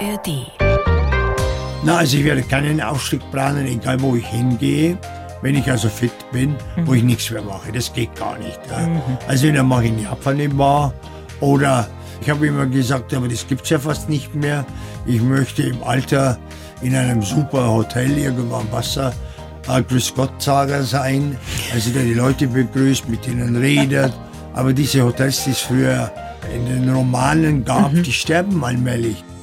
ARD. Na, also ich werde keinen Aufstieg planen, egal wo ich hingehe. Wenn ich also fit bin, wo ich nichts mehr mache, das geht gar nicht. Ja. Also dann mache ich in Japan eine Bar oder ich habe immer gesagt, aber das gibt's ja fast nicht mehr. Ich möchte im Alter in einem super Hotel irgendwo am Wasser äh, Grüß Gott Sager sein, also der die Leute begrüßt, mit ihnen redet. Aber diese Hotels, die es früher in den Romanen gab, die sterben allmählich.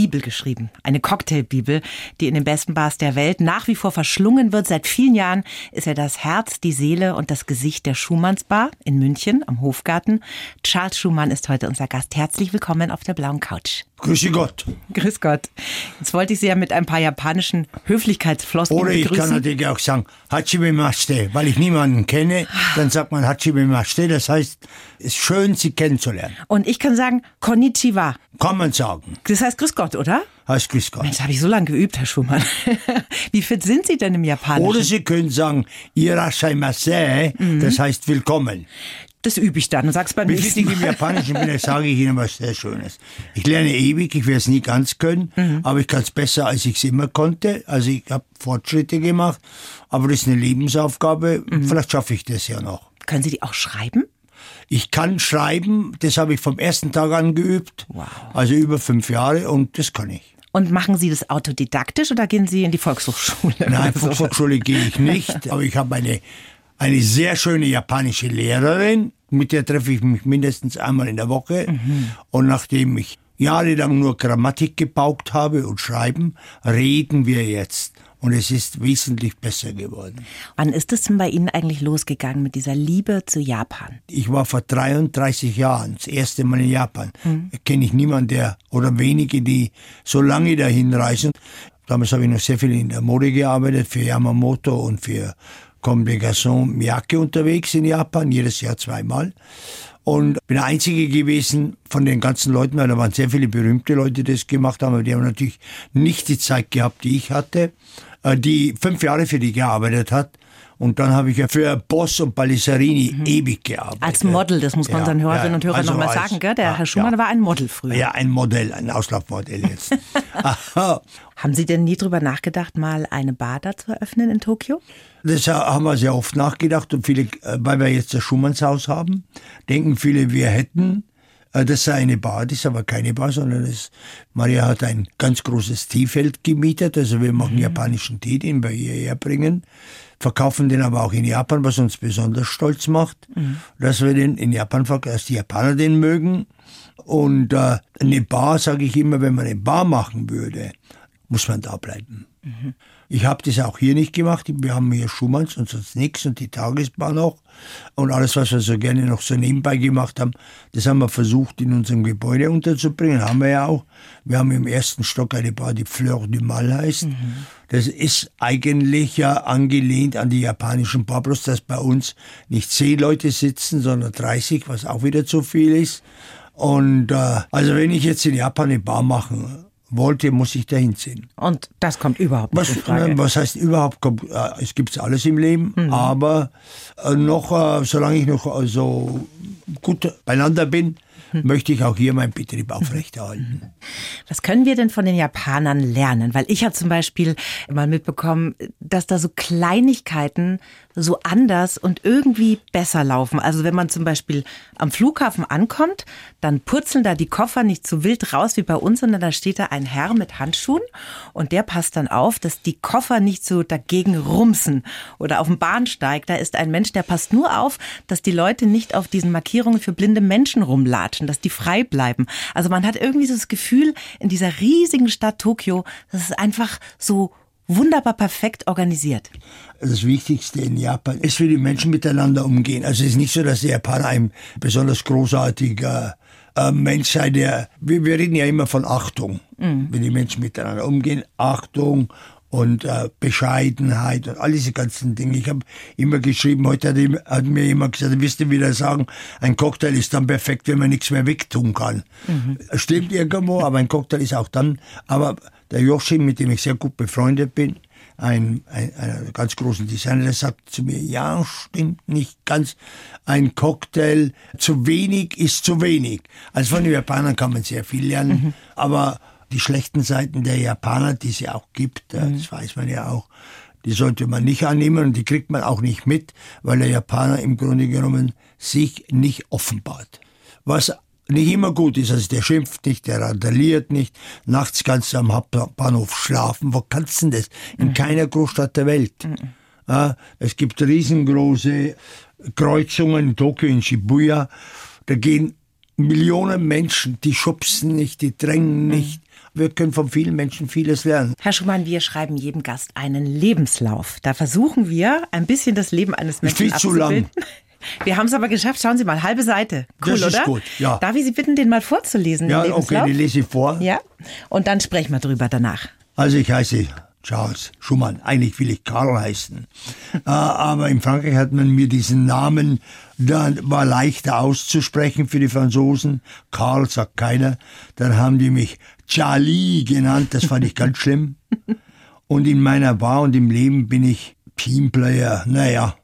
Bibel geschrieben, eine Cocktailbibel, die in den besten Bars der Welt nach wie vor verschlungen wird. Seit vielen Jahren ist er das Herz, die Seele und das Gesicht der Schumannsbar in München am Hofgarten. Charles Schumann ist heute unser Gast. Herzlich willkommen auf der blauen Couch. Grüße Gott. Grüß Gott. Jetzt wollte ich Sie ja mit ein paar japanischen Höflichkeitsfloskeln Oder ich kann begrüßen. natürlich auch sagen, Hachimemashite, weil ich niemanden kenne, dann sagt man Hachimemashite, das heißt, es ist schön, Sie kennenzulernen. Und ich kann sagen Konnichiwa. Kann man sagen. Das heißt Grüß Gott, oder? Heißt Grüß Gott. Mensch, habe ich so lange geübt, Herr Schumann. Wie fit sind Sie denn im Japanischen? Oder Sie können sagen, Irashaimase, das heißt willkommen. Das übe ich dann und sag's beim Wie nächsten ich im Mal. Japanischen bin, sage ich Ihnen was sehr Schönes. Ich lerne ewig, ich werde es nie ganz können, aber ich kann es besser, als ich es immer konnte. Also ich habe Fortschritte gemacht, aber das ist eine Lebensaufgabe. Vielleicht schaffe ich das ja noch. Können Sie die auch schreiben? Ich kann schreiben, das habe ich vom ersten Tag an geübt, Wow. also über fünf Jahre und das kann ich. Und machen Sie das autodidaktisch oder gehen Sie in die Volkshochschule? Nein? Volksschule gehe ich nicht, aber ich habe eine, eine sehr schöne japanische Lehrerin, mit der treffe ich mich mindestens einmal in der Woche. Und nachdem ich jahrelang nur Grammatik gebaukt habe und schreiben, reden wir jetzt. Und es ist wesentlich besser geworden. Wann ist es denn bei Ihnen eigentlich losgegangen mit dieser Liebe zu Japan? Ich war vor 33 Jahren das erste Mal in Japan. Kenne ich niemanden, der oder wenige, die so lange dahin reisen. Damals habe ich noch sehr viel in der Mode gearbeitet, für Yamamoto und für Garçons Miyake unterwegs in Japan, jedes Jahr zweimal. Und bin der Einzige gewesen von den ganzen Leuten, weil da waren sehr viele berühmte Leute, die das gemacht haben, aber die haben natürlich nicht die Zeit gehabt, die ich hatte, äh, die fünf Jahre für die gearbeitet hat. Und dann habe ich ja für Boss und Pallisarini ewig gearbeitet. Mhm. Als Model, das muss man Ja, unseren Hörerinnen ja, und Hörern also nochmal sagen, gell? Der ja, Herr Schumann ja. war ein Model früher. Ja, ein Modell, ein Auslaufmodell jetzt. Haben Sie denn nie drüber nachgedacht, mal eine Bar da zu eröffnen in Tokio? Das haben wir sehr oft nachgedacht und viele, äh, weil wir jetzt das Schumannshaus haben, denken viele, wir hätten, äh, das sei eine Bar, das ist aber keine Bar, sondern das, Maria hat ein ganz großes Teefeld gemietet, also wir machen japanischen Tee, den wir hierher bringen, verkaufen den aber auch in Japan, was uns besonders stolz macht, dass wir den in Japan verkaufen, dass die Japaner den mögen. Und äh, eine Bar, sage ich immer, wenn man eine Bar machen würde, muss man da bleiben. Ich habe das auch hier nicht gemacht. Wir haben hier Schumanns und sonst nichts und die Tagesbar noch. Und alles, was wir so gerne noch so nebenbei gemacht haben, das haben wir versucht in unserem Gebäude unterzubringen. Haben wir ja auch. Wir haben im ersten Stock eine Bar, die Fleur du Mal heißt. Das ist eigentlich ja angelehnt an die japanischen Bar, bloß dass bei uns nicht zehn Leute sitzen, sondern 30, was auch wieder zu viel ist. Und äh, also wenn ich jetzt in Japan eine Bar machen wollte, muss ich dahin ziehen. Und das kommt überhaupt nicht Was, in Frage. nein, was heißt überhaupt, kommt, äh, es gibt alles im Leben, Mhm. aber äh, noch, äh, solange ich noch äh, so gut beieinander bin. möchte ich auch hier meinen Betrieb aufrechterhalten. Was können wir denn von den Japanern lernen? Weil ich habe zum Beispiel mal mitbekommen, dass da so Kleinigkeiten so anders und irgendwie besser laufen. Also wenn man zum Beispiel am Flughafen ankommt, dann purzeln da die Koffer nicht so wild raus wie bei uns, sondern da steht da ein Herr mit Handschuhen und der passt dann auf, dass die Koffer nicht so dagegen rumsen. Oder auf dem Bahnsteig, da ist ein Mensch, der passt nur auf, dass die Leute nicht auf diesen Markierungen für blinde Menschen rumlatschen, dass die frei bleiben. Also man hat irgendwie so das Gefühl, in dieser riesigen Stadt Tokio, das ist einfach so wunderbar perfekt organisiert. Das Wichtigste in Japan ist, wie die Menschen miteinander umgehen. Also es ist nicht so, dass der Japaner ein besonders großartiger äh, Mensch sei, der, wir, wir reden ja immer von Achtung, wie die Menschen miteinander umgehen, Achtung und äh, Bescheidenheit und all diese ganzen Dinge. Ich habe immer geschrieben, heute hat, ihm, hat mir jemand gesagt, wirst du wieder sagen, ein Cocktail ist dann perfekt, wenn man nichts mehr wegtun kann. Mhm. Stimmt irgendwo, aber ein Cocktail ist auch dann. Aber der Joachim, mit dem ich sehr gut befreundet bin, ein, ein, ein ganz großen Designer, der sagt zu mir, ja, stimmt nicht ganz. Ein Cocktail zu wenig ist zu wenig. Also von den Japanern kann man sehr viel lernen, mhm. aber die schlechten Seiten der Japaner, die es ja auch gibt, mhm. das weiß man ja auch, die sollte man nicht annehmen und die kriegt man auch nicht mit, weil der Japaner im Grunde genommen sich nicht offenbart. Was nicht immer gut ist, also der schimpft nicht, der randaliert nicht, nachts kannst du am Hauptbahnhof schlafen, wo kannst du denn das? In mhm. keiner Großstadt der Welt. Mhm. Ja, es gibt riesengroße Kreuzungen in Tokio, in Shibuya, da gehen Millionen Menschen, die schubsen nicht, die drängen mhm. nicht, wir können von vielen Menschen vieles lernen. Herr Schumann, wir schreiben jedem Gast einen Lebenslauf. Da versuchen wir, ein bisschen das Leben eines Menschen Viel zu lang. Wir haben es aber geschafft. Schauen Sie mal, halbe Seite. Cool, das ist oder? gut, ja. Darf ich Sie bitten, den mal vorzulesen? Ja, okay, die lese ich vor. Ja, und dann sprechen wir drüber danach. Also ich heiße Charles Schumann. Eigentlich will ich Karl heißen. äh, aber in Frankreich hat man mir diesen Namen, da war leichter auszusprechen für die Franzosen. Karl sagt keiner. Dann haben die mich Charlie genannt. Das fand ich ganz schlimm. Und in meiner Bar und im Leben bin ich Teamplayer. Naja,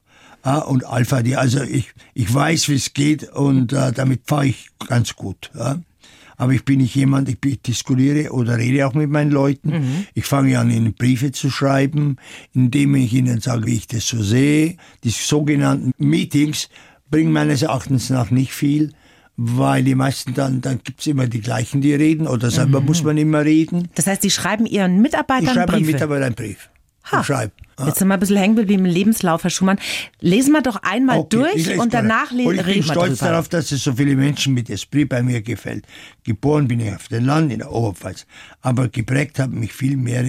Ah, und Alpha, die, also ich, ich weiß, wie es geht und äh, damit fahre ich ganz gut. Ja. Aber ich bin nicht jemand, ich, ich diskutiere oder rede auch mit meinen Leuten. Mhm. Ich fange an, ihnen Briefe zu schreiben, indem ich ihnen sage, wie ich das so sehe. Die sogenannten Meetings bringen meines Erachtens nach nicht viel weil die meisten dann, dann gibt's immer die gleichen, die reden, oder selber mhm. muss man immer reden. Das heißt, Sie schreiben Ihren Mitarbeitern Briefe? Ich schreibe Briefe. Mitarbeitern einen Brief. Ha. Schreib. Jetzt sind wir ein bisschen hängen geblieben im Lebenslauf, Herr Schumann. Lesen wir doch einmal okay, durch und danach reden wir Ich bin stolz drüber. darauf, dass es so viele Menschen mit Esprit bei mir gefällt. Geboren bin ich auf dem Land in der Oberpfalz, aber geprägt haben mich viel mehr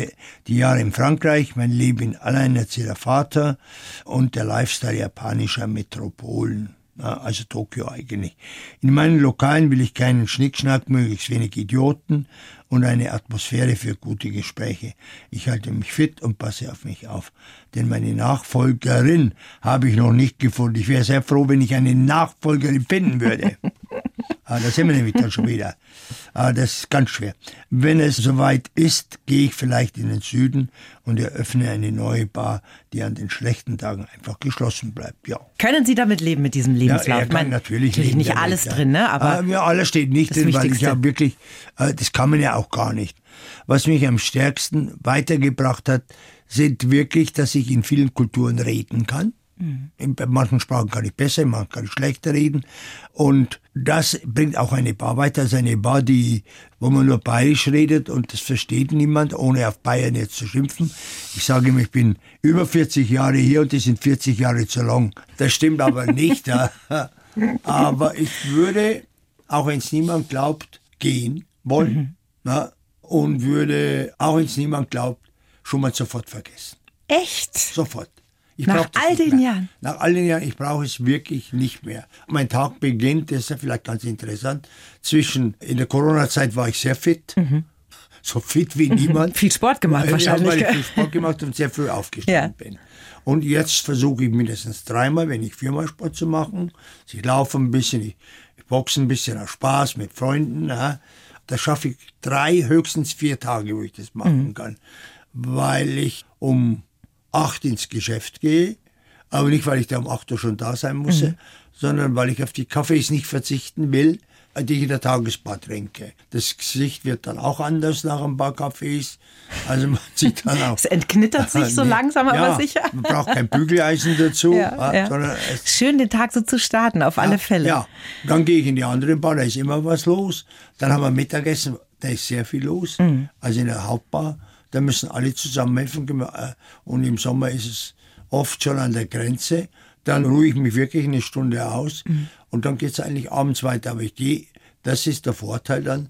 die Jahre in Frankreich, mein Leben in alleinerzieher Vater und der Lifestyle japanischer Metropolen also Tokio eigentlich. In meinen Lokalen will ich keinen Schnickschnack, möglichst wenig Idioten und eine Atmosphäre für gute Gespräche. Ich halte mich fit und passe auf mich auf. Denn meine Nachfolgerin habe ich noch nicht gefunden. Ich wäre sehr froh, wenn ich eine Nachfolgerin finden würde. ah, da sind wir nämlich dann schon wieder. Ah, das ist ganz schwer. Wenn es soweit ist, gehe ich vielleicht in den Süden und eröffne eine neue Bar, die an den schlechten Tagen einfach geschlossen bleibt. Ja. Können Sie damit leben mit diesem Lebenslauf? Ja, er kann natürlich, natürlich leben nicht damit, alles ja. drin, ne? Aber ja, alles steht nicht drin, weil ich ja wirklich, äh, das kann man ja auch gar nicht. Was mich am stärksten weitergebracht hat, sind wirklich, dass ich in vielen Kulturen reden kann. Mhm. In manchen Sprachen kann ich besser, in manchen kann ich schlechter reden. Und das bringt auch eine Bar weiter. Also eine Bar, die, wo man nur bayerisch redet und das versteht niemand, ohne auf Bayern jetzt zu schimpfen. Ich sage ihm, ich bin über 40 Jahre hier und die sind 40 Jahre zu lang. Das stimmt aber nicht. Aber ich würde, auch wenn es niemand glaubt, gehen wollen. Mhm. Na, und würde, auch wenn es niemand glaubt, schon mal sofort vergessen. Echt? Sofort. Ich Nach all den. Jahren? Nach all den Jahren, ich brauche es wirklich nicht mehr. Mein Tag beginnt, das ist ja vielleicht ganz interessant, zwischen, in der Corona-Zeit war ich sehr fit. Mhm. So fit wie niemand. viel Sport gemacht wahrscheinlich. Ja, weil ich viel Sport gemacht und sehr früh aufgestanden ja. bin. Und jetzt versuche ich mindestens dreimal, wenn nicht viermal Sport zu machen. Ich laufe ein bisschen, ich, ich boxe ein bisschen aus Spaß mit Freunden. Ja. Da schaffe ich drei, höchstens vier Tage, wo ich das machen mhm. kann. Weil ich um acht ins Geschäft gehe, aber nicht, weil ich da um acht Uhr schon da sein muss, mhm. sondern weil ich auf die Kaffees nicht verzichten will, die ich in der Tagesbar trinke. Das Gesicht wird dann auch anders nach ein paar Kaffees. Also man sieht dann auch. es entknittert sich so langsam, aber ja, sicher. Man braucht kein Bügeleisen dazu. Ja, ja. Schön den Tag so zu starten, auf alle Fälle. Ja, dann gehe ich in die andere Bar, da ist immer was los. Dann haben wir Mittagessen, da ist sehr viel los. Mhm. Also in der Hauptbar da müssen alle zusammenhelfen. Äh, und im Sommer ist es oft schon an der Grenze. Dann ruhe ich mich wirklich eine Stunde aus mhm. und dann geht es eigentlich abends weiter. Aber ich gehe, das ist der Vorteil dann,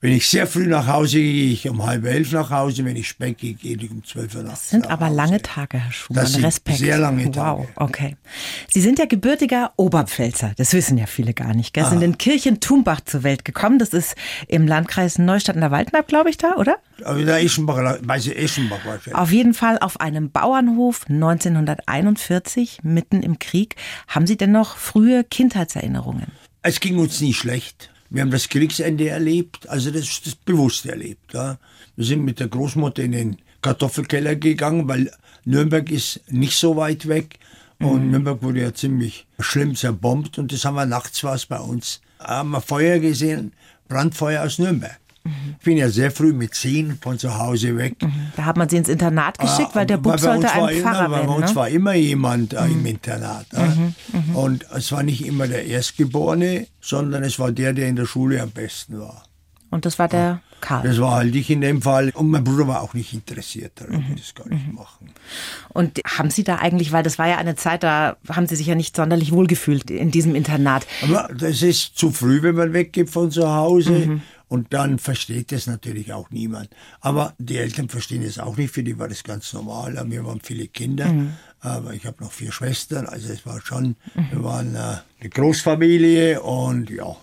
Wenn ich sehr früh nach Hause gehe, gehe ich um halb elf nach Hause. Wenn ich spät gehe, gehe ich um zwölf Uhr nach Hause. Das sind aber lange Tage, Herr Schumann. Das sind Respekt. sehr lange Tage. Wow, okay. Sie sind ja gebürtiger Oberpfälzer. Das wissen ja viele gar nicht. Gell? Ah. Sind in Kirchen-Tumbach zur Welt gekommen. Das ist im Landkreis Neustadt in der Waldmark, glaube ich, da, oder? Aber der Eschenbach, weiß ich, Eschenbach. Auf jeden Fall auf einem Bauernhof 1941, mitten im Krieg. Haben Sie denn noch frühe Kindheitserinnerungen? Es ging uns nie schlecht. Wir haben das Kriegsende erlebt, also das, das bewusst erlebt. Ja. Wir sind mit der Großmutter in den Kartoffelkeller gegangen, weil Nürnberg ist nicht so weit weg. Und Nürnberg wurde ja ziemlich schlimm zerbombt. Und das haben wir nachts was bei uns. Haben wir Feuer gesehen, Brandfeuer aus Nürnberg. Ich bin ja sehr früh mit zehn von zu Hause weg. Da hat man Sie ins Internat geschickt, weil der Bub bei sollte ein immer, Pfarrer Bei werden. uns Ne? Mhm. war immer jemand äh, im Internat. ja. Und es war nicht immer der Erstgeborene, sondern es war der, der in der Schule am besten war. Und das war der Karl. Das war halt ich in dem Fall. Und mein Bruder war auch nicht interessiert daran, Mhm. das gar nicht machen. Und haben Sie da eigentlich, weil das war ja eine Zeit, da haben Sie sich ja nicht sonderlich wohlgefühlt in diesem Internat. Aber das ist zu früh, wenn man weggeht von zu Hause. Mhm. Und dann versteht das natürlich auch niemand. Aber die Eltern verstehen es auch nicht. Für die war das ganz normal. Wir waren viele Kinder. Mhm. Aber ich habe noch vier Schwestern. Also es war schon, wir waren äh, eine Großfamilie und ja.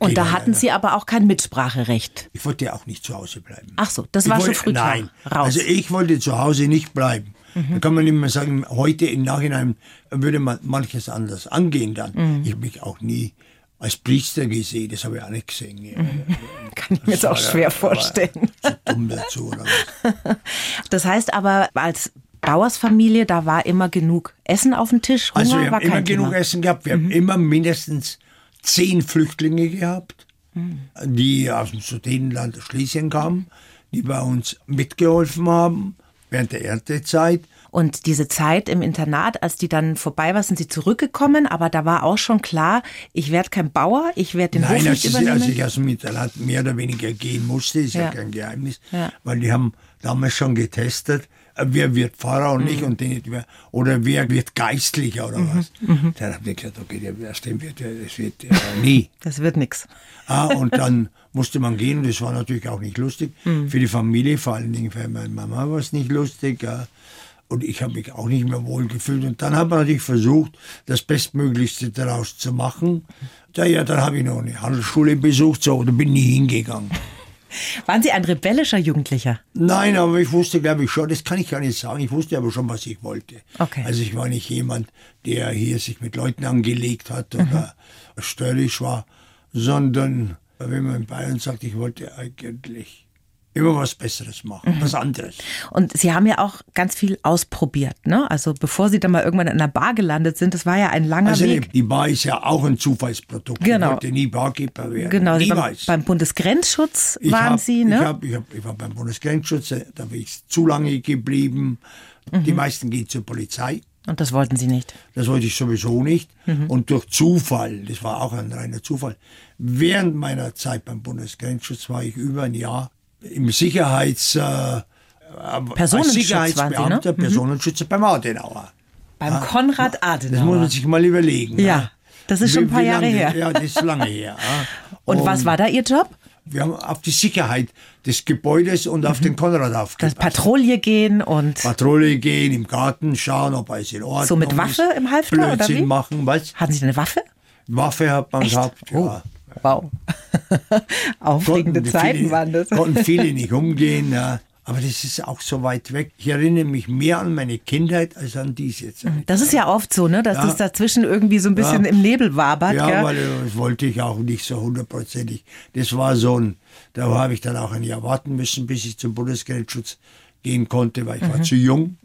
Und da hatten Sie aber auch kein Mitspracherecht. Ich wollte ja auch nicht zu Hause bleiben. Ach so, das Ich war schon wollte- früh klar. Nein, Raus. Mhm. also ich wollte zu Hause nicht bleiben. Da kann man immer sagen, heute im Nachhinein würde man manches anders angehen dann. Mhm. Ich habe mich auch nie als Priester gesehen, das habe ich auch nicht gesehen. Ja, Kann ich mir jetzt auch schwer vorstellen. Zu dumm dazu. Oder was. Das heißt aber, als Bauersfamilie, da war immer genug Essen auf dem Tisch. Hunger Also wir haben immer genug Thema. Mhm. Essen gehabt. Wir haben immer mindestens zehn Flüchtlinge gehabt, Mhm. die aus dem Sudetenland Schlesien kamen, die bei uns mitgeholfen haben während der Erntezeit. Und diese Zeit im Internat, als die dann vorbei war, sind sie zurückgekommen, aber da war auch schon klar, ich werde kein Bauer, ich werde den Hof Nein, nicht als, ich- übernehmen. als ich aus dem Internat mehr oder weniger gehen musste, ist ja, Ja. kein Geheimnis, Ja. weil die haben damals schon getestet, äh, wer wird Pfarrer und Mhm. nicht und den, wer, oder wer wird Geistlicher oder was. Mhm. Dann haben die gesagt, okay, der aus dem wird, das wird ja nie. das wird nix. Ah, und dann musste man gehen und das war natürlich auch nicht lustig. Mhm. Für die Familie, vor allen Dingen für meine Mama war es nicht lustig. Ja. Und ich habe mich auch nicht mehr wohl gefühlt. Und dann hat man natürlich versucht, das Bestmöglichste daraus zu machen. Ja, ja, dann habe ich noch eine Handelsschule besucht, so, da bin ich nie hingegangen. Waren Sie ein rebellischer Jugendlicher? Nein, aber ich wusste, glaube ich, schon, das kann ich gar nicht sagen, ich wusste aber schon, was ich wollte. Okay. Also ich war nicht jemand, der hier sich mit Leuten angelegt hat oder störrisch war, sondern wenn man in Bayern sagt, ich wollte eigentlich immer was Besseres machen, was anderes. Und Sie haben ja auch ganz viel ausprobiert, ne? Also bevor Sie dann mal irgendwann in einer Bar gelandet sind, das war ja ein langer Also die, Weg. die Bar ist ja auch ein Zufallsprodukt. Genau. Ich wollte nie Barkeeper werden. Genau, Sie beim, Niemals. beim Bundesgrenzschutz Ich waren hab, Sie, Ich, ne? hab, ich, hab, ich war beim Bundesgrenzschutz, äh, da bin ich zu lange geblieben. Mhm. Die meisten gehen zur Polizei. Und das wollten Sie nicht. Das wollte ich sowieso nicht. Mhm. Und durch Zufall, das war auch ein reiner Zufall, während meiner Zeit beim Bundesgrenzschutz war ich über ein Jahr im Sicherheits... Äh, Personenschutz waren Sie, Sicherheitsbeamter, ne? Mhm. Personenschützer beim Adenauer. Beim Konrad Das muss Adenauer. man sich mal überlegen. Ja, das ist schon ein paar Jahre lange, her. Ja, das ist lange her. ja. Und was war da Ihr Job? Wir haben auf die Sicherheit des Gebäudes und auf den Konrad Das aufgepasst. Patrouille gehen und Patrouille gehen, im Garten schauen, ob alles in Ordnung So mit ist. Waffe im Halfter, oder Blödsinn wie? machen, was? hatten Sie eine Waffe? Waffe hat man Echt? gehabt, Oh, ja. Wow. Aufregende Konnten Zeiten viele, waren das. Konnten viele nicht umgehen, ja. Aber das ist auch so weit weg. Ich erinnere mich mehr an meine Kindheit als an diese Zeit. Das ist ja oft so, ne, dass Ja. das dazwischen irgendwie so ein bisschen Ja. im Nebel wabert. Ja, gell? weil äh, das wollte ich auch nicht so hundertprozentig. Das war so ein, da habe ich dann auch ein Jahr warten müssen, bis ich zum Bundesgrenzschutz gehen konnte, weil ich Mhm. war zu jung.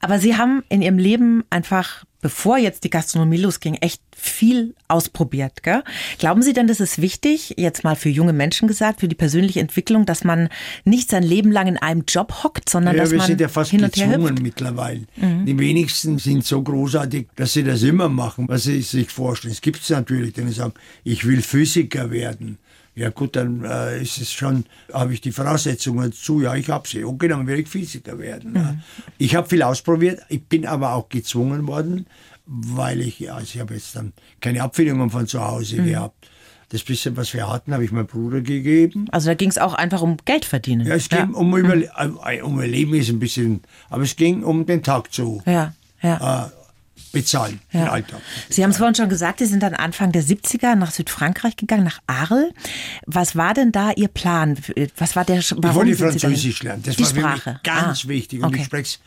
Aber Sie haben in Ihrem Leben einfach, bevor jetzt die Gastronomie losging, echt viel ausprobiert. Gell? Glauben Sie denn, das ist wichtig, jetzt mal für junge Menschen gesagt, für die persönliche Entwicklung, dass man nicht sein Leben lang in einem Job hockt, sondern Ja, dass wir man sind ja fast hin und her gezwungen hüpft? Mhm. mittlerweile. Die wenigsten sind so großartig, dass sie das immer machen, was sie sich vorstellen. Es gibt es natürlich, die sagen, ich will Physiker werden. Ja gut, dann äh, ist es schon, habe ich die Voraussetzungen dazu, ja, ich habe sie. Okay, dann will ich Physiker werden. Mhm. Ja. Ich habe viel ausprobiert, ich bin aber auch gezwungen worden, weil ich, also ich habe jetzt dann keine Abfindungen von zu Hause Mhm. gehabt. Das bisschen, was wir hatten, habe ich meinem Bruder gegeben. Also da ging es auch einfach um Geld verdienen. Ja, es ging um, Überle äh, um Überleben ist ein bisschen, aber es ging um den Tag zu Ja, ja. äh, bezahlen, den Ja. Alltag. Sie haben es vorhin schon gesagt, Sie sind dann Anfang der 70er nach Südfrankreich gegangen, nach Arles. Was war denn da Ihr Plan? Was war der Ich warum wollte Sie dahin? Französisch lernen. Das Die war für Sprache. mich ganz ah, wichtig. Und okay. ich spreche es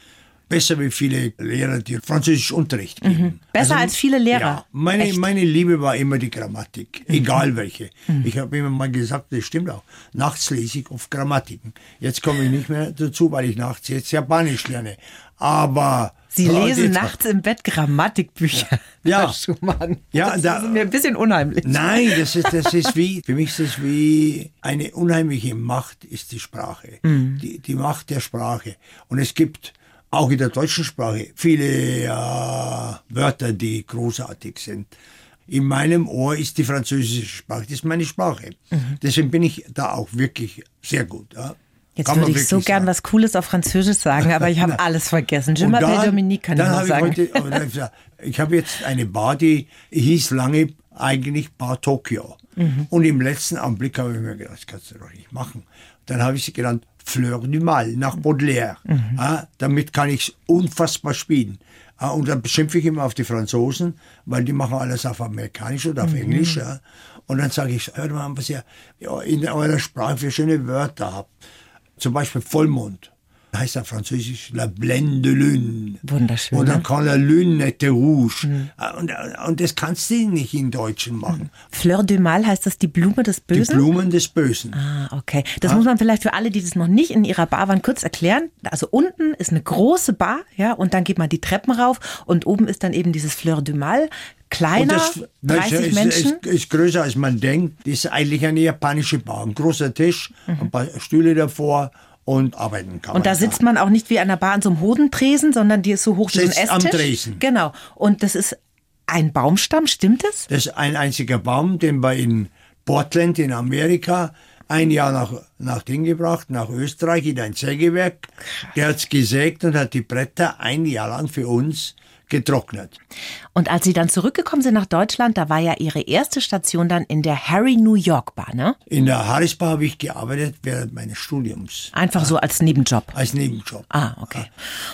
besser wie viele Lehrer, die Französisch Unterricht geben. Mhm. Besser als viele Lehrer? Ja, meine, Echt? Mhm. meine Liebe war immer die Grammatik, egal welche. Ich habe immer mal gesagt, das stimmt auch. Nachts lese ich oft Grammatiken. Jetzt komme ich nicht mehr dazu, weil ich nachts jetzt Japanisch lerne. Aber Sie lesen nachts im Bett Grammatikbücher. Ja. Herr Schumann. Ja, das da- ist mir ein bisschen unheimlich. Nein, das ist, das ist wie, für mich ist das wie eine unheimliche Macht ist die Sprache. Mhm. Die, die Macht der Sprache. Und es gibt auch in der deutschen Sprache viele ja, Wörter, die großartig sind. In meinem Ohr ist die französische Sprache, das ist meine Sprache. Deswegen bin ich da auch wirklich sehr gut. Ja. Mhm. Jetzt würde ich so gern sagen. was Cooles auf Französisch sagen, aber ich habe alles vergessen. Je m'appelle Dominique kann ich dann noch habe ich sagen. heute, hab ich habe jetzt eine Bar, die hieß lange eigentlich Bar Tokio. Mhm. Und im letzten Augenblick habe ich mir gedacht, das kannst du doch nicht machen. Dann habe ich sie genannt Fleur du Mal nach Baudelaire. Mhm. Ja, damit kann ich es unfassbar spielen. Ja, und dann beschimpfe ich immer auf die Franzosen, weil die machen alles auf Amerikanisch oder auf Mhm. Englisch. Ja. Und dann sage ich, hört mal, was ihr in eurer Sprache für schöne Wörter habt. Zum Beispiel Vollmond. Heißt auf Französisch La Blaine de Lune. Wunderschön, Oder ne? Quand la Lune était rouge. Und, und das kannst du nicht in Deutschen machen. Fleur du Mal heißt das die Blume des Die Bösen? Blumen des Bösen. Ah, okay. Das muss man vielleicht für alle, die das noch nicht in ihrer Bar waren, kurz erklären. Also unten ist eine große Bar, ja, und dann geht man die Treppen rauf und oben ist dann eben dieses Fleur du Mal. Kleiner, das, 30 ist, Menschen. Ist, ist größer als man denkt. Das ist eigentlich eine japanische Bar. Ein großer Tisch, ein paar Stühle davor und arbeiten kann Und da sitzt man auch nicht wie an der Bar an so einem Hodentresen, sondern die ist so hoch wie so ein Sitzt am Esstisch. Tresen. Genau. Und das ist ein Baumstamm, stimmt es? Das ist ein einziger Baum, den wir in Portland in Amerika ein Jahr nach, nach Ding gebracht, nach Österreich in ein Sägewerk. Der hat's gesägt und hat die Bretter ein Jahr lang für uns getrocknet. Und als Sie dann zurückgekommen sind nach Deutschland, da war ja Ihre erste Station dann in der Harry New York Bar, ne? In der Harrisbar habe ich gearbeitet während meines Studiums Einfach so als Nebenjob. als Nebenjob. Ah, okay.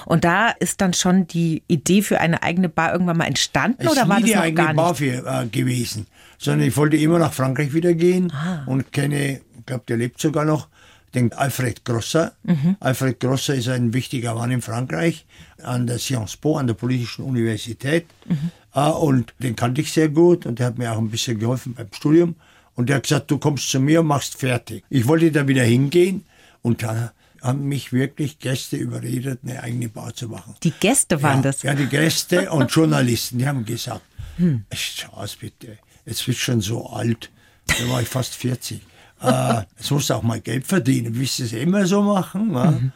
Und da ist dann schon die Idee für eine eigene Bar irgendwann mal entstanden Es oder war das noch eigene gar Bar nicht? für, äh, gewesen, sondern ich wollte immer nach Frankreich wieder gehen Ah. und kenne, ich glaube, der lebt sogar noch, den Alfred Grosser. Mhm. Alfred Grosser ist ein wichtiger Mann in Frankreich an der Sciences Po, an der Politischen Universität. Mhm. Äh, und den kannte ich sehr gut und der hat mir auch ein bisschen geholfen beim Studium. Und der hat gesagt, du kommst zu mir und machst fertig. Ich wollte da wieder hingehen und dann haben mich wirklich Gäste überredet, eine eigene Bar zu machen. Die Gäste waren ja, das. Ja, die Gäste und Journalisten, die haben gesagt, Hm. Schaus bitte, jetzt bist du schon so alt. Da war ich fast 40. äh, jetzt musst du auch mal Geld verdienen. Willst du es immer so machen? Ja? Mhm.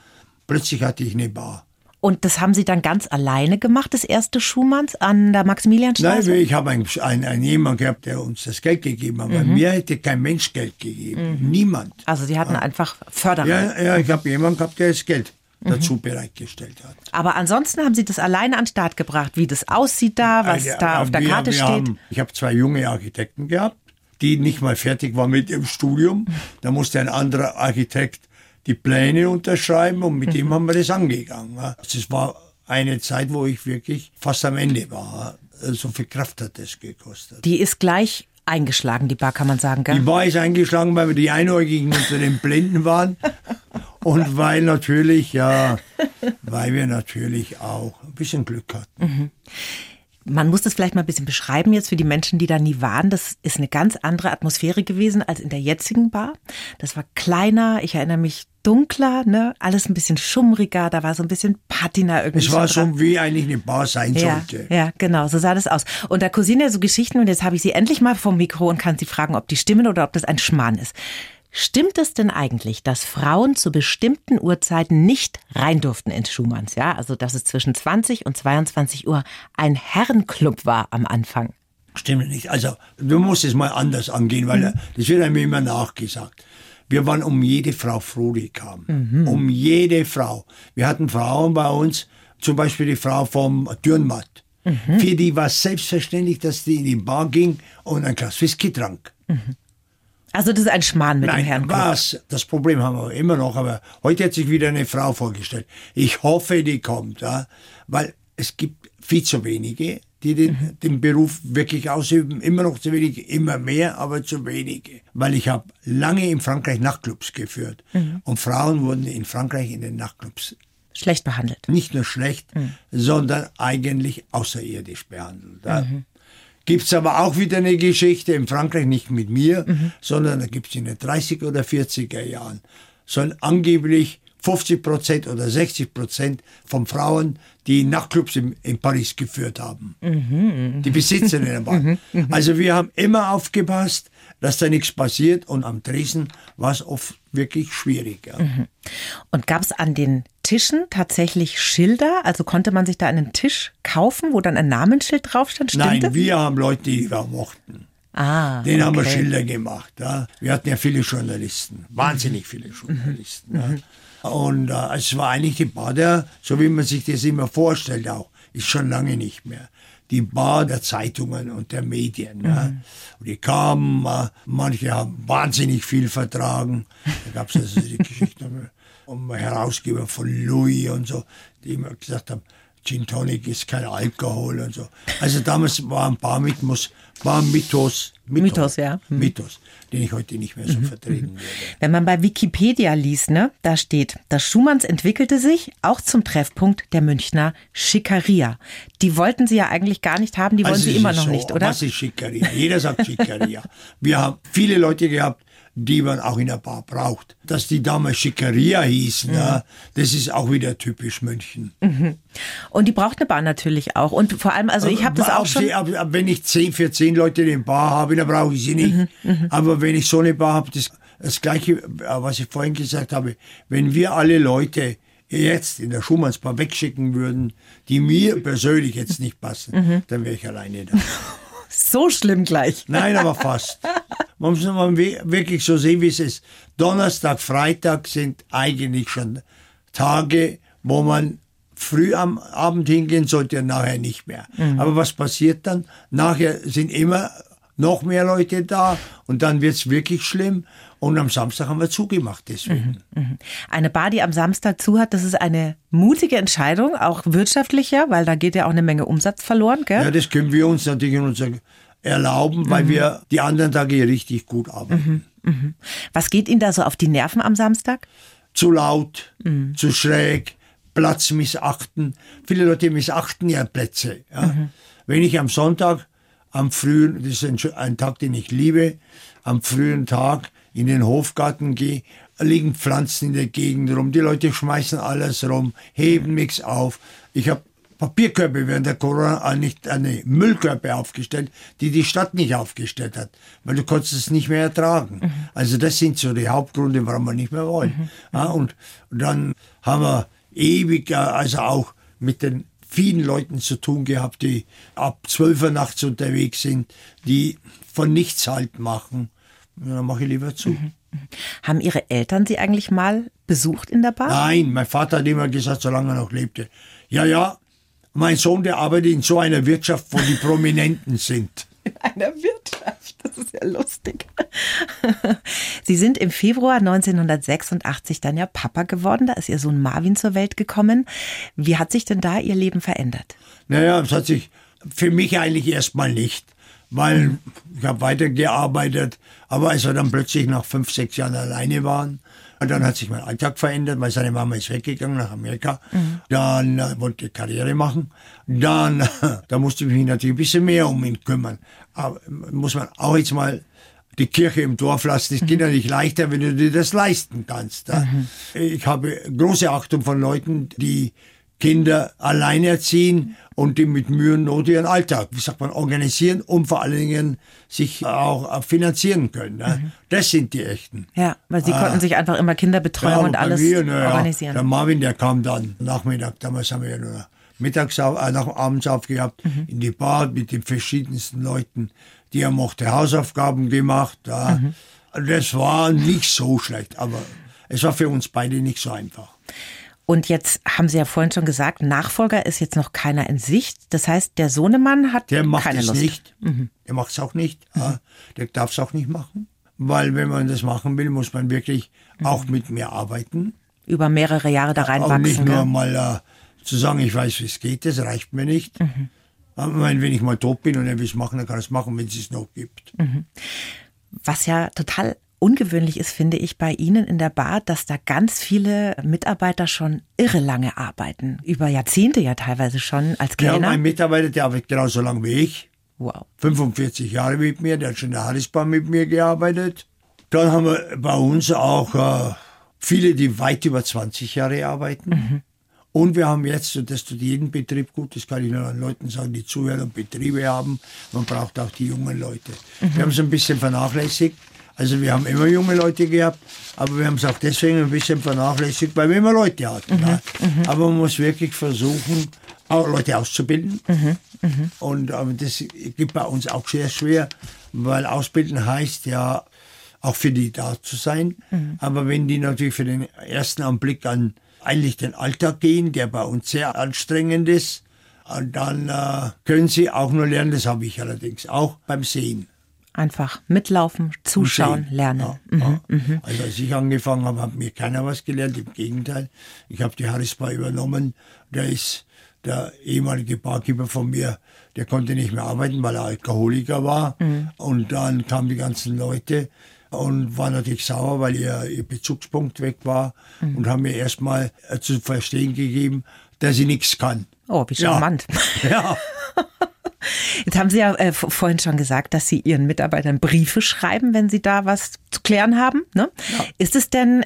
Plötzlich hatte ich eine Bar. Und das haben Sie dann ganz alleine gemacht, das erste Schumanns an der Nein, Maximilianstraße? ich habe einen, einen, einen jemanden gehabt, der uns das Geld gegeben hat. Mhm. mir hätte kein Mensch Geld gegeben. Niemand. also Sie hatten einfach Förderer. Ja, ja, ich habe jemanden gehabt, der das Geld Mhm. dazu bereitgestellt hat. Aber ansonsten haben Sie das alleine an den Start gebracht, wie das aussieht da, was Also, da auf der Karte steht. Haben, ich habe zwei junge Architekten gehabt, die nicht mal fertig waren mit ihrem Studium. Da musste ein anderer Architekt die Pläne unterschreiben und mit Mhm. dem haben wir das angegangen. Das war eine Zeit, wo ich wirklich fast am Ende war. So viel Kraft hat das gekostet. Die ist gleich eingeschlagen, die Bar, kann man sagen, gell? Die Bar ist eingeschlagen, weil wir die Einäugigen unter den Blinden waren. Und weil natürlich, ja, weil wir natürlich auch ein bisschen Glück hatten. Man muss das vielleicht mal ein bisschen beschreiben jetzt für die Menschen, die da nie waren. Das ist eine ganz andere Atmosphäre gewesen als in der jetzigen Bar. Das war kleiner, ich erinnere mich dunkler, ne? alles ein bisschen schummriger, da war so ein bisschen Patina irgendwie. Es war dran. so, wie eigentlich eine Bar sein Ja, sollte. ja, genau, so sah das aus. Und da kursieren ja so Geschichten und jetzt habe ich sie endlich mal vom Mikro und kann sie fragen, ob die stimmen oder ob das ein Schmarrn ist. Stimmt es denn eigentlich, dass Frauen zu bestimmten Uhrzeiten nicht rein durften ins Schumanns? Ja, also dass es zwischen 20 und 22 Uhr ein Herrenclub war am Anfang. Stimmt nicht. Also, du musst es mal anders angehen, weil Mhm. das wird einem immer nachgesagt. Wir waren um jede Frau froh, die kam. Mhm. Um jede Frau. Wir hatten Frauen bei uns, zum Beispiel die Frau vom Dürrenmatt. Mhm. Für die war es selbstverständlich, dass die in die Bar ging und ein Glas Whisky trank. Mhm. Also das ist ein Schmarrn mit Nein, dem Herrn Klug. was? Das Problem haben wir immer noch, aber heute hat sich wieder eine Frau vorgestellt. Ich hoffe, die kommt, ja, weil es gibt viel zu wenige, die den, Mhm. den Beruf wirklich ausüben. Immer noch zu wenige, immer mehr, aber zu wenige. Weil ich habe lange in Frankreich Nachtclubs geführt Mhm. und Frauen wurden in Frankreich in den Nachtclubs Schlecht behandelt. nicht nur schlecht, Mhm. sondern eigentlich außerirdisch behandelt. Ja. Gibt's aber auch wieder eine Geschichte in Frankreich, nicht mit mir, sondern da gibt's in den 30er oder 40er Jahren, sollen angeblich 50 Prozent oder 60 Prozent von Frauen, die Nachtclubs in, in Paris geführt haben. Die Besitzerinnen waren. Also wir haben immer aufgepasst, dass da nichts passiert und am Tresen war es oft wirklich schwierig. Ja. Und gab es an den Tischen tatsächlich Schilder? Also konnte man sich da einen Tisch kaufen, wo dann ein Namensschild drauf stand? Nein, wir haben Leute, die wir mochten. ah, Den haben wir okay. Schilder gemacht. Ja. Wir hatten ja viele Journalisten, wahnsinnig viele Journalisten. Ja. Und äh, es war eigentlich die Bar der, so wie man sich das immer vorstellt auch, ist schon lange nicht mehr. Die Bar der Zeitungen und der Medien. Ja. Und die kamen, manche haben wahnsinnig viel vertragen. Da gab es also die Geschichte um Herausgeber von Louis und so, die immer gesagt haben, Gin Tonic ist kein Alkohol und so. Also damals war ein paar Mythos, war ein Mythos, Mythos, ja. Mhm. Mythos, den ich heute nicht mehr so vertreten würde. Wenn man bei Wikipedia liest, ne, da steht, das Schumanns entwickelte sich auch zum Treffpunkt der Münchner Schickeria. Die wollten sie ja eigentlich gar nicht haben, die wollen Also sie immer noch so, nicht, oder? Was ist Schickeria? Jeder sagt Schickeria. Wir haben viele Leute gehabt, die man auch in der Bar braucht. Dass die damals Schickeria hießen, ja, das ist auch wieder typisch München. Und die braucht eine Bar natürlich auch. Und vor allem, also ich habe das auch schon. Sie, ab, ab, wenn ich zehn für zehn Leute in der Bar habe, dann brauche ich sie nicht. Mhm, Aber wenn ich so eine Bar habe, das, das Gleiche, äh, was ich vorhin gesagt habe, wenn wir alle Leute jetzt in der Schumannsbar wegschicken würden, die mir persönlich jetzt nicht passen, Mhm. dann wäre ich alleine da. So schlimm gleich. Nein, aber fast. Man muss mal we- wirklich so sehen, wie es ist. Donnerstag, Freitag sind eigentlich schon Tage, wo man früh am Abend hingehen sollte und nachher nicht mehr. Aber was passiert dann? Nachher sind immer noch mehr Leute da und dann wird's wirklich schlimm. Und am Samstag haben wir zugemacht deswegen. Eine Bar, die am Samstag zu hat, das ist eine mutige Entscheidung, auch wirtschaftlicher, weil da geht ja auch eine Menge Umsatz verloren, gell? Ja, das können wir uns natürlich in unser erlauben, weil wir die anderen Tage richtig gut arbeiten. Was geht Ihnen da so auf die Nerven am Samstag? zu laut, zu schräg, Platz missachten. Viele Leute missachten ja Plätze. Ja. Wenn ich am Sonntag, am frühen, das ist ein, ein Tag, den ich liebe, am frühen Tag in den Hofgarten gehe, liegen Pflanzen in der Gegend rum, die Leute schmeißen alles rum, heben nichts auf. Ich habe Papierkörbe während der Corona nicht eine Müllkörbe aufgestellt, die die Stadt nicht aufgestellt hat, weil du konntest es nicht mehr ertragen. Also das sind so die Hauptgründe, warum wir nicht mehr wollen. Ja, und dann haben wir ewig, äh, also auch mit den vielen Leuten zu tun gehabt, die ab 12 Uhr nachts unterwegs sind, die von nichts halt machen. Ja, dann mache ich lieber zu. Haben Ihre Eltern Sie eigentlich mal besucht in der Bar? Nein, mein Vater hat immer gesagt, solange er noch lebte. Ja, ja, mein Sohn, der arbeitet in so einer Wirtschaft, wo die Prominenten sind. In einer Wirtschaft. Das ist ja lustig. Sie sind im Februar 1986 dann ja Papa geworden. Da ist Ihr Sohn Marvin zur Welt gekommen. Wie hat sich denn da Ihr Leben verändert? Naja, es hat sich für mich eigentlich erstmal nicht, weil ich habe weitergearbeitet, aber als wir dann plötzlich nach fünf, sechs Jahren alleine waren, dann hat sich mein Alltag verändert, weil seine Mama ist weggegangen nach Amerika. Dann äh, wollte ich Karriere machen. Dann da musste ich mich natürlich ein bisschen mehr um ihn kümmern. Aber äh, muss man auch jetzt mal die Kirche im Dorf lassen. Es geht ja nicht leichter, wenn du dir das leisten kannst. ja. Ich habe große Achtung von Leuten, die Kinder alleine erziehen und die mit Mühe und Not ihren Alltag, wie sagt man, organisieren und vor allen Dingen sich auch finanzieren können. Ne? Das sind die Echten. Ja, weil Sie konnten sich einfach immer Kinderbetreuung und bei alles mir, ja, organisieren. Der Marvin, der kam dann Nachmittag, damals haben wir ja nur mittags, auf, äh, nach abends aufgehabt, Mhm. in die Bar mit den verschiedensten Leuten, die er mochte, Hausaufgaben gemacht. Ja. Mhm. Das war nicht so schlecht, aber es war für uns beide nicht so einfach. Und jetzt haben Sie ja vorhin schon gesagt, Nachfolger ist jetzt noch keiner in Sicht. Das heißt, der Sohnemann hat Der macht keine es Lust. Mhm. nicht. Der macht es auch nicht. Ja. Der darf es auch nicht machen. weil wenn man das machen will, muss man wirklich auch mit mir arbeiten. Über mehrere Jahre da Auch reinwachsen. nicht nur mal äh, zu sagen, ich weiß, wie es geht, das reicht mir nicht. Aber ich meine, wenn ich mal tot bin und er will es machen, dann kann er es machen, wenn es es noch gibt. Was ja total ungewöhnlich ist, finde ich, bei Ihnen in der Bar, dass da ganz viele Mitarbeiter schon irre lange arbeiten. Über Jahrzehnte ja teilweise schon als Kellner. einen Mitarbeiter, der arbeitet genauso lange wie ich. Wow. 45 Jahre mit mir, der hat schon in der Harrisbar mit mir gearbeitet. Dann haben wir bei uns auch äh, viele, die weit über 20 Jahre arbeiten. Und wir haben jetzt, und das tut jeden Betrieb gut, das kann ich nur an Leuten sagen, die zuhören und Betriebe haben, man braucht auch die jungen Leute. Wir haben es ein bisschen vernachlässigt. Also wir haben immer junge Leute gehabt, aber wir haben es auch deswegen ein bisschen vernachlässigt, weil wir immer Leute hatten. ja. Aber man muss wirklich versuchen, auch Leute auszubilden. Und aber das gibt bei uns auch sehr schwer, weil Ausbilden heißt ja auch für die da zu sein. Aber wenn die natürlich für den ersten Anblick an eigentlich den Alltag gehen, der bei uns sehr anstrengend ist, und dann äh, können sie auch nur lernen, das habe ich allerdings auch beim Sehen. Einfach mitlaufen, zuschauen, lernen. Ja, ja. Also als ich angefangen habe, hat mir keiner was gelernt. Im Gegenteil, ich habe die Harrisbar übernommen. Der ist der ehemalige Barkeeper von mir, der konnte nicht mehr arbeiten, weil er Alkoholiker war. Und dann kamen die ganzen Leute und waren natürlich sauer, weil ihr, ihr Bezugspunkt weg war und haben mir erstmal äh, zu verstehen gegeben, dass sie nichts kann. Oh, wie Ja. charmant. Ja. Jetzt haben Sie ja äh, vorhin schon gesagt, dass Sie Ihren Mitarbeitern Briefe schreiben, wenn Sie da was zu klären haben. Ne? Ist es denn,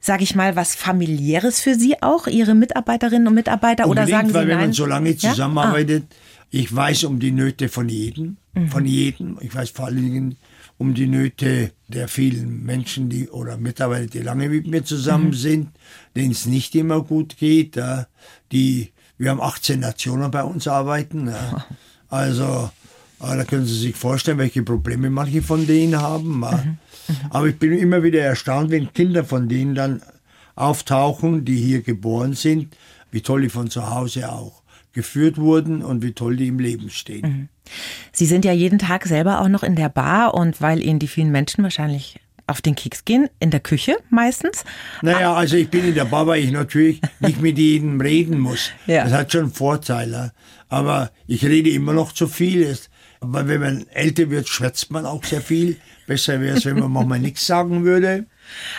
sage ich mal, was familiäres für Sie auch, Ihre Mitarbeiterinnen und Mitarbeiter? Oder Unbedingt, sagen Sie weil wenn nein? man so lange Ja? Ah. zusammenarbeitet, ich weiß um die Nöte von jedem, Mhm. von jedem. Ich weiß vor allen Dingen um die Nöte der vielen Menschen, die oder Mitarbeiter, die lange mit mir Mhm. zusammen sind, denen es nicht immer gut geht. Ja. Die, wir haben 18 Nationen bei uns arbeiten. Ja. Also äh, da können Sie sich vorstellen, welche Probleme manche von denen haben. Ja. Mhm. Aber ich bin immer wieder erstaunt, wenn Kinder von denen dann auftauchen, die hier geboren sind, wie toll die von zu Hause auch geführt wurden und wie toll die im Leben stehen. Sie sind ja jeden Tag selber auch noch in der Bar und weil Ihnen die vielen Menschen wahrscheinlich auf den Keks gehen, in der Küche meistens. Naja, also ich bin in der Bar, weil ich natürlich nicht mit jedem reden muss. Ja. Das hat schon Vorteile. Aber ich rede immer noch zu viel. Aber wenn man älter wird, schwätzt man auch sehr viel. Besser wäre es, wenn man manchmal nichts sagen würde.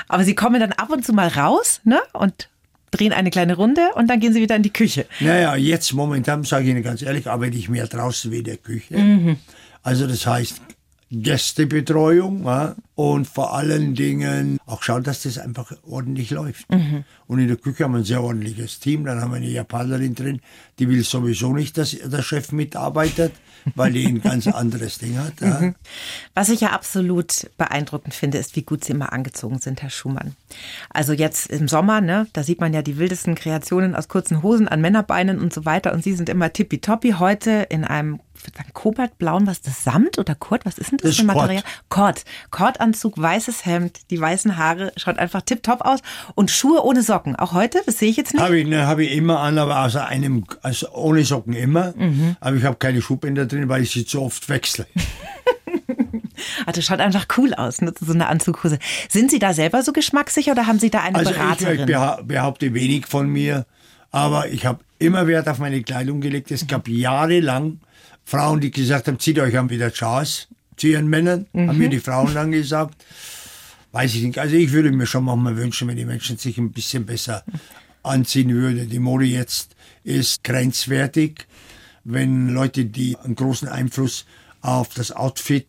Aber Sie kommen dann ab und zu mal raus ne? und drehen eine kleine Runde und dann gehen Sie wieder in die Küche. Naja, jetzt momentan, sage ich Ihnen ganz ehrlich, arbeite ich mehr draußen wie in der Küche. Also das heißt Gästebetreuung ja, und vor allen Dingen auch schauen, dass das einfach ordentlich läuft. Und in der Küche haben wir ein sehr ordentliches Team. Dann haben wir eine Japanerin drin, die will sowieso nicht, dass der Chef mitarbeitet, weil die ein ganz anderes Ding hat. Ja. Was ich ja absolut beeindruckend finde, ist, wie gut Sie immer angezogen sind, Herr Schumann. Also jetzt im Sommer, ne, da sieht man ja die wildesten Kreationen aus kurzen Hosen an Männerbeinen und so weiter. Und Sie sind immer tippitoppi. Heute in einem ich würd sagen, kobaltblauen, was ist das? Samt oder Kord? Was ist denn das, Das für ein. Material? Kord. Kordanzug, weißes Hemd, die weißen Haare, schaut einfach tipptopp aus. Und Schuhe ohne Socken. Auch heute, das sehe ich jetzt nicht. Habe ich, ne, habe ich immer an, aber außer einem, also ohne Socken immer. Aber ich habe keine Schuhbänder drin, weil ich sie zu oft wechsle. Also das schaut einfach cool aus, ne? so eine Anzughose. Sind Sie da selber so geschmackssicher oder haben Sie da eine Also ich, Beraterin? ich beha behaupte wenig von mir, aber ich habe immer Wert auf meine Kleidung gelegt. Es gab jahrelang Frauen, die gesagt haben, zieht euch an wie der Charles zu ihren Männern, haben mir die Frauen dann gesagt. Weiß ich nicht. Also ich würde mir schon manchmal wünschen, wenn die Menschen sich ein bisschen besser anziehen würden. Die Mode jetzt ist grenzwertig. Wenn Leute, die einen großen Einfluss auf das Outfit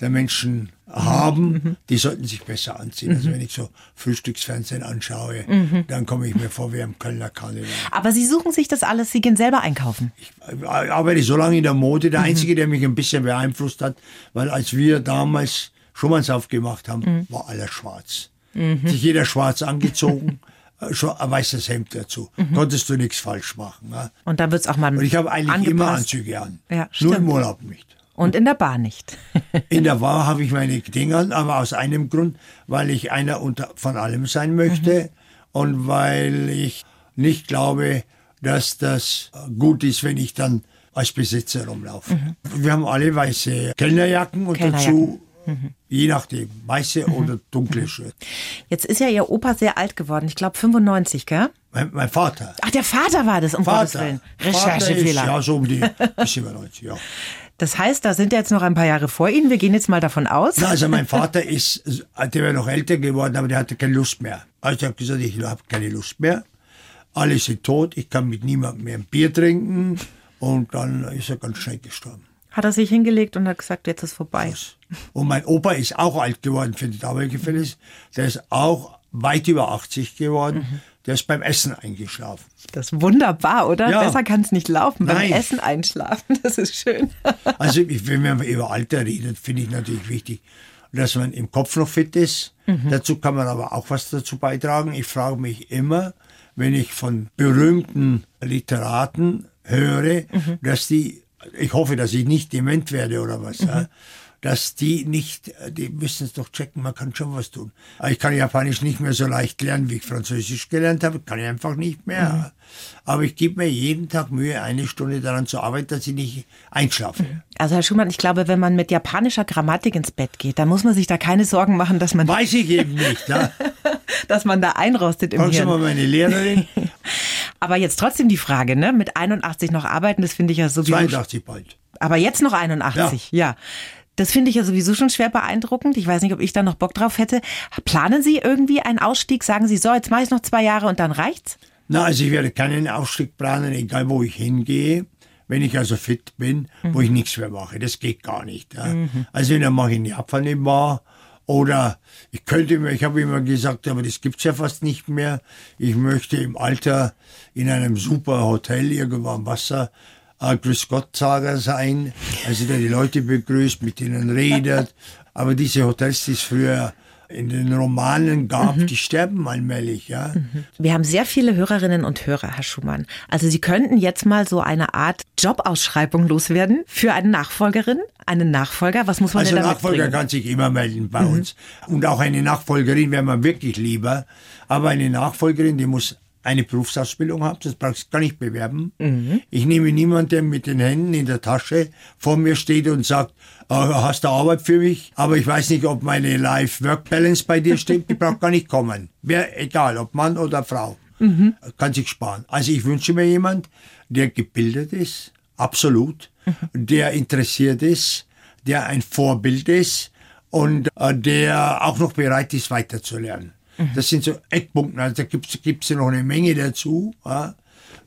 der Menschen haben, die sollten sich besser anziehen. Also wenn ich so Frühstücksfernsehen anschaue, dann komme ich mir vor wie am Kölner Karneval. Aber Sie suchen sich das alles, Sie gehen selber einkaufen. Ich arbeite so lange in der Mode. Der Einzige, der mich ein bisschen beeinflusst hat, weil als wir damals Schumanns aufgemacht haben, war alles schwarz. Sich jeder schwarz angezogen, äh, schon ein weißes Hemd dazu. Konntest du nichts falsch machen. Ja? Und da wird es auch mal Und ich habe eigentlich immer angepasst. Anzüge an. Ja, Nur im. Urlaub nicht. Und in der Bar nicht. In der Bar habe ich meine Dinge an, aber aus einem Grund, weil ich einer unter, von allem sein möchte und weil ich nicht glaube, dass das gut ist, wenn ich dann als Besitzer rumlaufe. Wir haben alle weiße Kellnerjacken und Kellnerjacken. dazu Je nachdem, weiße oder dunkle Shirt. Jetzt ist ja Ihr Opa sehr alt geworden. Ich glaube 95, gell? Mein, mein Vater. Ach, der Vater war das, um Gottes Vater. Willen. Vater ist, Recherchefehler. ja, so um die bisschen über 90, ja. Das heißt, da sind jetzt noch ein paar Jahre vor Ihnen. Wir gehen jetzt mal davon aus. Na, also mein Vater ist, der wäre noch älter geworden, aber der hatte keine Lust mehr. Also er hat gesagt, ich habe keine Lust mehr. Alle sind tot, ich kann mit niemandem mehr ein Bier trinken. Und dann ist er ganz schnell gestorben. Hat er sich hingelegt und hat gesagt, jetzt ist vorbei. Und mein Opa ist auch alt geworden für die damalige Fälle. Der ist auch weit über 80 geworden. Mhm. Der ist beim Essen eingeschlafen. Das ist wunderbar, oder? Ja. Besser kann es nicht laufen. Beim Nein. Essen einschlafen, das ist schön. Also wenn man über Alter redet, finde ich natürlich wichtig, dass man im Kopf noch fit ist. Dazu kann man aber auch was dazu beitragen. Ich frage mich immer, wenn ich von berühmten Literaten höre, dass die, ich hoffe, dass ich nicht dement werde oder was, ja, dass die nicht, die müssen es doch checken, man kann schon was tun. Aber Ich kann Japanisch nicht mehr so leicht lernen, wie ich Französisch gelernt habe, kann ich einfach nicht mehr. Aber ich gebe mir jeden Tag Mühe, eine Stunde daran zu arbeiten, dass ich nicht einschlafe. Also Herr Schumann, ich glaube, wenn man mit japanischer Grammatik ins Bett geht, dann muss man sich da keine Sorgen machen, dass man, Weiß ich eben nicht. Ja? dass man da einrostet im Fragen Sie mal Hirn. meine Lehrerin, Aber jetzt trotzdem die Frage, ne? Mit 81 noch arbeiten, das finde ich ja sowieso. 82 bald. Aber jetzt noch 81, ja. Das finde ich ja sowieso schon schwer beeindruckend. Ich weiß nicht, ob ich da noch Bock drauf hätte. Planen Sie irgendwie einen Ausstieg? Sagen Sie, so, jetzt mache ich noch zwei Jahre und dann reicht's? Na, also ich werde keinen Aufstieg planen, egal wo ich hingehe. Wenn ich also fit bin, wo ich nichts mehr mache, das geht gar nicht. Ja. Also dann mache ich in Japan eine Bar oder ich könnte mir, ich habe immer gesagt, aber das gibt's ja fast nicht mehr. Ich möchte im Alter in einem super Hotel irgendwo am Wasser äh, Grüß Gott Sager sein, also der die Leute begrüßt, mit denen redet. Aber diese Hotels, die es früher in den Romanen gab, die sterben allmählich, ja. Wir haben sehr viele Hörerinnen und Hörer, Herr Schumann. Also Sie könnten jetzt mal so eine Art Jobausschreibung loswerden für eine Nachfolgerin, einen Nachfolger. Was muss man Also denn damit Nachfolger bringen? kann sich immer melden bei uns. Und auch eine Nachfolgerin wäre mir wirklich lieber. Aber eine Nachfolgerin, die muss eine Berufsausbildung haben, das brauchst du gar nicht bewerben. Ich nehme niemanden, der mit den Händen in der Tasche vor mir steht und sagt, äh, hast du Arbeit für mich? Aber ich weiß nicht, ob meine Life-Work-Balance bei dir stimmt. Die braucht gar nicht kommen. Wäre egal, ob Mann oder Frau. Kann sich sparen. Also ich wünsche mir jemand, der gebildet ist, absolut, der interessiert ist, der ein Vorbild ist und äh, der auch noch bereit ist, weiterzulernen. Das sind so Eckpunkte. Also da gibt's gibt's ja noch eine Menge dazu, ja,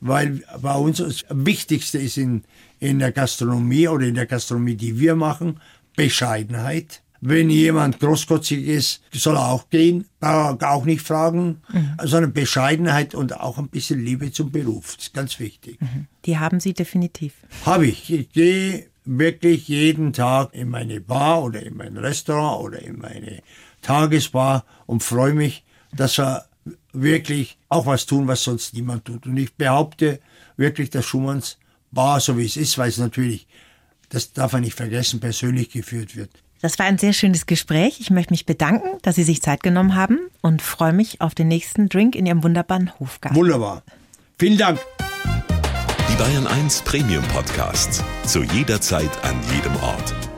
weil bei uns das Wichtigste ist in, in der Gastronomie oder in der Gastronomie, die wir machen, Bescheidenheit. Wenn jemand großkotzig ist, soll er auch gehen, auch nicht fragen, sondern Bescheidenheit und auch ein bisschen Liebe zum Beruf. Das ist ganz wichtig. Die haben Sie definitiv. Habe ich. Ich gehe wirklich jeden Tag in meine Bar oder in mein Restaurant oder in meine Tagesbar und freue mich, dass wir wirklich auch was tun, was sonst niemand tut. Und ich behaupte wirklich, dass Schumanns Bar, so wie es ist, weil es natürlich, das darf man nicht vergessen, persönlich geführt wird. Das war ein sehr schönes Gespräch. Ich möchte mich bedanken, dass Sie sich Zeit genommen haben und freue mich auf den nächsten Drink in Ihrem wunderbaren Hofgarten. Wunderbar. Vielen Dank. Die Bayern 1 Premium Podcasts. Zu jeder Zeit, an jedem Ort.